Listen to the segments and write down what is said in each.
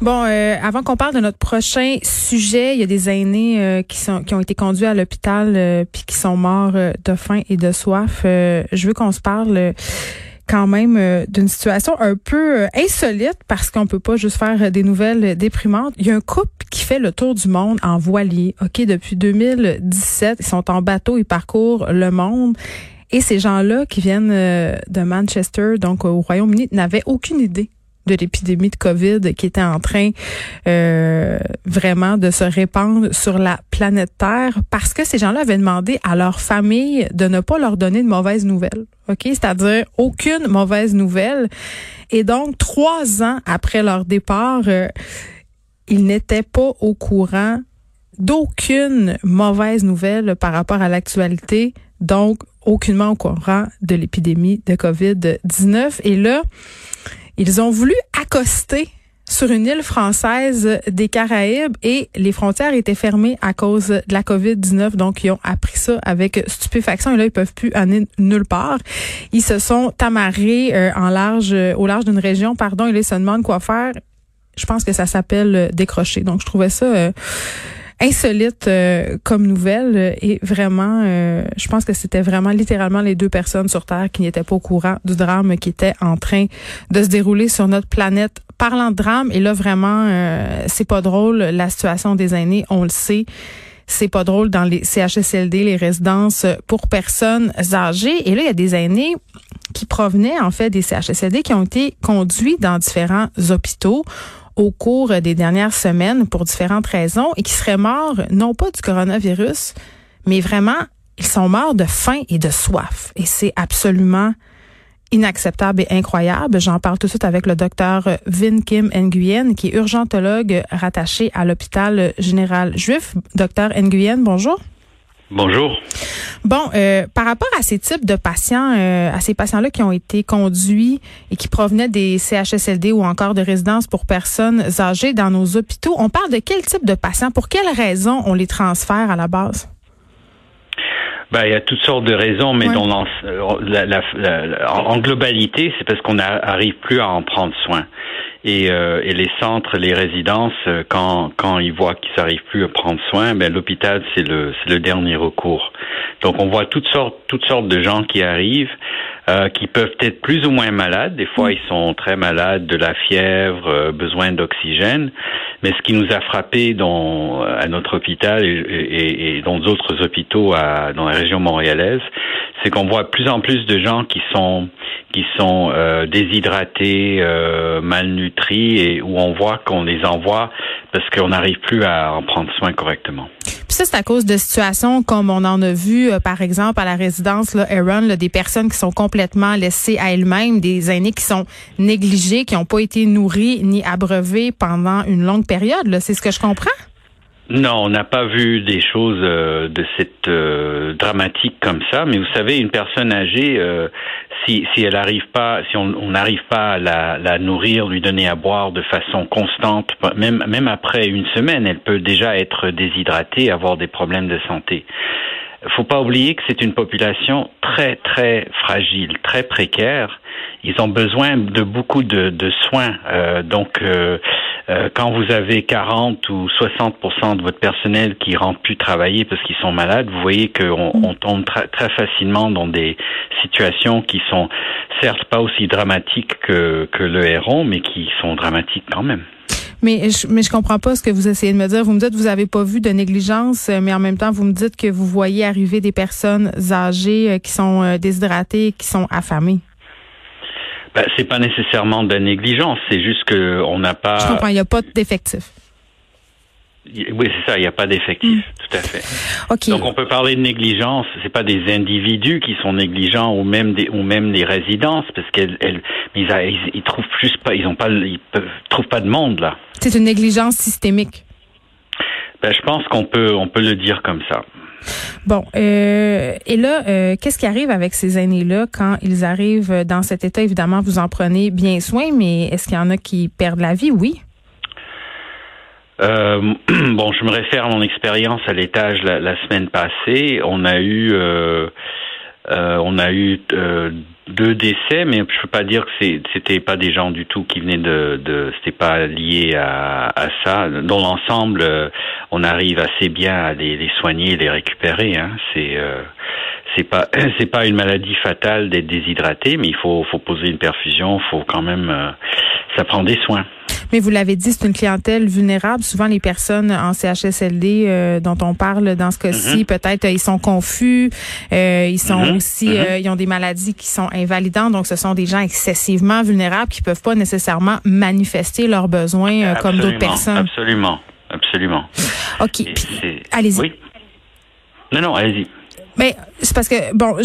Bon, euh, avant qu'on parle de notre prochain sujet, il y a des aînés euh, qui sont qui ont été conduits à l'hôpital euh, puis qui sont morts de faim et de soif. je veux qu'on se parle quand même d'une situation un peu insolite parce qu'on peut pas juste faire des nouvelles déprimantes. Il y a un couple qui fait le tour du monde en voilier. OK, depuis 2017, ils sont en bateau, ils parcourent le monde. Et ces gens-là qui viennent de Manchester, donc au Royaume-Uni, n'avaient aucune idée de l'épidémie de COVID qui était en train euh, vraiment de se répandre sur la planète Terre parce que ces gens-là avaient demandé à leur famille de ne pas leur donner de mauvaises nouvelles. OK? C'est-à-dire aucune mauvaise nouvelle. Et donc, trois ans après leur départ, euh, ils n'étaient pas au courant d'aucune mauvaise nouvelle par rapport à l'actualité. Donc, aucunement au courant de l'épidémie de COVID-19. Et là, ils ont voulu accoster sur une île française des Caraïbes et les frontières étaient fermées à cause de la COVID-19. Donc, ils ont appris ça avec stupéfaction et là, ils peuvent plus aller nulle part. Ils se sont amarrés euh, en large, euh, au large d'une région, pardon, et là, ils se demandent quoi faire. Je pense que ça s'appelle euh, décrocher. Donc, je trouvais ça insolite euh, comme nouvelle et vraiment, euh, je pense que c'était vraiment littéralement les deux personnes sur Terre qui n'étaient pas au courant du drame qui était en train de se dérouler sur notre planète. Parlant de drame, et là vraiment, euh, c'est pas drôle, la situation des aînés, on le sait. C'est pas drôle dans les CHSLD, les résidences pour personnes âgées. Et là, il y a des aînés qui provenaient en fait des CHSLD qui ont été conduits dans différents hôpitaux au cours des dernières semaines pour différentes raisons et qui seraient morts non pas du coronavirus, mais vraiment, ils sont morts de faim et de soif. Et c'est absolument inacceptable et incroyable. J'en parle tout de suite avec le docteur Vin Kim Nguyen, qui est urgentologue rattaché à l'hôpital général juif. Docteur Nguyen, bonjour. Bonjour. Bon, euh, par rapport à ces types de patients, euh, à ces patients-là qui ont été conduits et qui provenaient des CHSLD ou encore de résidences pour personnes âgées dans nos hôpitaux, on parle de quel type de patients? Pour quelles raisons on les transfère à la base? Ben, il y a toutes sortes de raisons, mais dans en globalité, c'est parce qu'on n'arrive plus à en prendre soin. Et, euh, et, les centres, les résidences, euh, quand, quand ils voient qu'ils n'arrivent plus à prendre soin, ben, l'hôpital, c'est le, le dernier recours. Donc on voit toutes sortes, toutes sortes de gens qui arrivent, euh, qui peuvent être plus ou moins malades. Des fois, ils sont très malades, de la fièvre, euh, besoin d'oxygène. Mais ce qui nous a frappé dans, à notre hôpital et, et, et dans d'autres hôpitaux à, dans la région montréalaise, c'est qu'on voit plus en plus de gens qui sont qui sont euh, déshydratés, euh, malnutris et où on voit qu'on les envoie parce qu'on n'arrive plus à en prendre soin correctement. Puis ça, c'est à cause de situations comme on en a vu, euh, par exemple, à la résidence là, Aaron, des personnes qui sont complètement laissées à elles-mêmes, des aînés qui sont négligés, qui n'ont pas été nourris ni abreuvés pendant une longue période. C'est ce que je comprends? Non, on n'a pas vu des choses euh, de cette euh, dramatique comme ça. Mais vous savez, une personne âgée, euh, si, si elle n'arrive pas, si on n'arrive pas à la, la, nourrir, lui donner à boire de façon constante, même même après une semaine, elle peut déjà être déshydratée, avoir des problèmes de santé. Faut pas oublier que c'est une population très très fragile, très précaire. Ils ont besoin de beaucoup de, de soins. donc euh, quand vous avez 40 ou 60 de votre personnel qui rentre plus travailler parce qu'ils sont malades, vous voyez qu'on mm. on tombe très, très facilement dans des situations qui sont certes pas aussi dramatiques que, que le héron, mais qui sont dramatiques quand même. Mais je, mais je comprends pas ce que vous essayez de me dire. Vous me dites que vous avez pas vu de négligence, mais en même temps, vous me dites que vous voyez arriver des personnes âgées euh, qui sont euh, déshydratées, qui sont affamées. Ben, c'est pas nécessairement de la négligence, c'est juste que on n'a pas. Je comprends, il n'y a pas d'effectifs. Oui, c'est ça, il n'y a pas d'effectifs, mm. tout à fait. Donc on peut parler de négligence, c'est pas des individus qui sont négligents ou même des ou même les résidences parce qu'elles ils, ils, trouvent juste pas ils ont pas ils peuvent, trouvent pas de monde là. C'est une négligence systémique. Ben, je pense qu'on peut on peut le dire comme ça. Bon, euh, et là, euh, qu'est-ce qui arrive avec ces aînés-là quand ils arrivent dans cet état? Évidemment, vous en prenez bien soin, mais est-ce qu'il y en a qui perdent la vie? Oui. Euh, bon, je me réfère à mon expérience à l'étage la, semaine passée. On a eu on a eu deux décès, mais je peux pas dire que c'était pas des gens du tout qui venaient de, de c'était pas lié à, ça. Dans l'ensemble, on arrive assez bien à les, soigner, les récupérer. Hein. C'est c'est pas c'est pas une maladie fatale d'être déshydraté, mais il faut faut poser une perfusion, faut quand même euh, ça prend des soins. Mais vous l'avez dit, c'est une clientèle vulnérable. Souvent, les personnes en CHSLD euh, dont on parle dans ce cas-ci, mhm. peut-être euh, ils sont confus, ils sont mhm. aussi, mhm. ils ont des maladies qui sont invalidantes. Donc, ce sont des gens excessivement vulnérables qui peuvent pas nécessairement manifester leurs besoins comme d'autres personnes. Absolument, absolument. Ok, allez-y. Oui. Non, non, allez-y. Mais c'est parce que bon,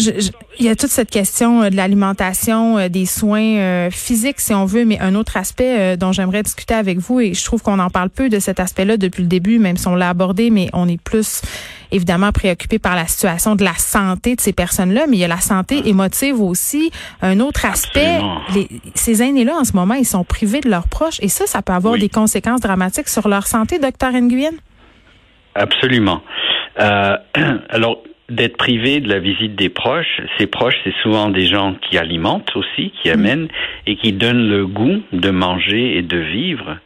il y a toute cette question euh, de l'alimentation, euh, des soins euh, physiques si on veut, mais un autre aspect dont j'aimerais discuter avec vous et je trouve qu'on en parle peu de cet aspect-là depuis le début, même si on l'a abordé, mais on est plus évidemment préoccupé par la situation de la santé de ces personnes-là, mais il y a la santé émotive aussi. Un autre aspect, les, ces aînés-là en ce moment, ils sont privés de leurs proches et ça, ça peut avoir des conséquences dramatiques sur leur santé, docteur Nguyen? Absolument. alors d'être privé de la visite des proches. Ces proches, c'est souvent des gens qui alimentent aussi, qui mm. amènent et qui donnent le goût de manger et de vivre.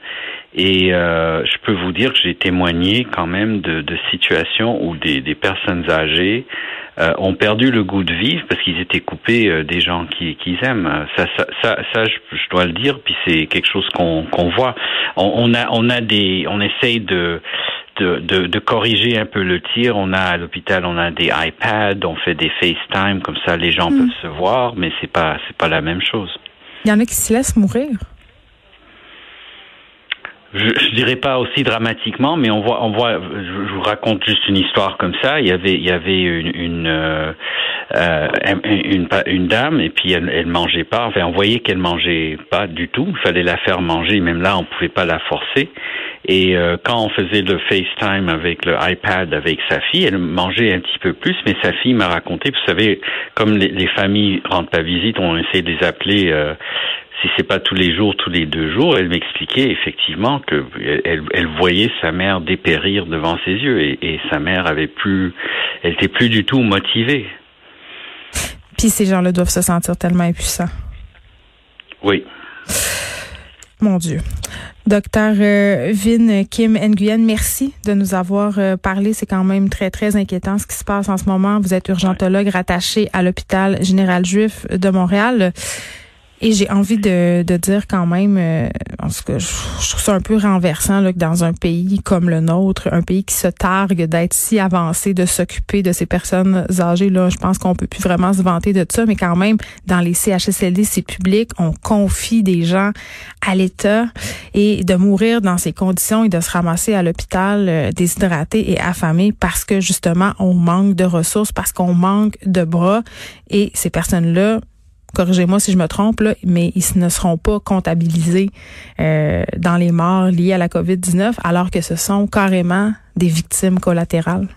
Et euh, je peux vous dire que j'ai témoigné quand même de, de situations où des, des personnes âgées euh, ont perdu le goût de vivre parce qu'ils étaient coupés euh, des gens qu'ils aiment. Ça, ça, ça, ça je, dois le dire. Puis c'est quelque chose qu'on qu'on voit. On, on, a, on a des, on essaye de de, de, corriger un peu le tir. On a à l'hôpital, on a des iPads, on fait des FaceTime, comme ça les gens hmm. peuvent se voir, mais c'est pas c'est pas la même chose. Il y en a qui se laissent mourir. Je, je dirais pas aussi dramatiquement, mais on voit, on voit. Je, vous raconte juste une histoire comme ça. Il y avait, il y avait une une, euh, euh une, une, dame et puis elle, elle mangeait pas. Enfin, on voyait qu'elle mangeait pas du tout. Il fallait la faire manger. Même là, on pouvait pas la forcer. Et euh, quand on faisait le FaceTime avec le iPad avec sa fille, elle mangeait un petit peu plus, mais sa fille m'a raconté, vous savez, comme les, les, familles rentrent à visite, on essaie de les appeler. Euh, si c'est pas tous les jours, tous les deux jours, elle m'expliquait effectivement que elle, elle, voyait sa mère dépérir devant ses yeux et, et sa mère avait plus, elle était plus du tout motivée. Puis ces gens-là doivent se sentir tellement impuissants. Oui. Mon Dieu. Docteur euh, Vin Kim Nguyen, merci de nous avoir euh, parlé. C'est quand même très, très inquiétant ce qui se passe en ce moment. Vous êtes urgentologue rattaché à l'hôpital général juif de Montréal. Et j'ai envie de, dire quand même, euh, parce que je, trouve ça un peu renversant là, que dans un pays comme le nôtre, un pays qui se targue d'être si avancé, de s'occuper de ces personnes âgées, là, je pense qu'on peut plus vraiment se vanter de ça, mais quand même, dans les CHSLD, c'est public, on confie des gens à l'État et de mourir dans ces conditions et de se ramasser à l'hôpital euh, déshydraté et affamé parce que justement, on manque de ressources, parce qu'on manque de bras. Et ces personnes-là, corrigez-moi si je me trompe, mais ils ne seront pas comptabilisés euh, dans les morts liées à la COVID-19, alors que ce sont carrément des victimes collatérales.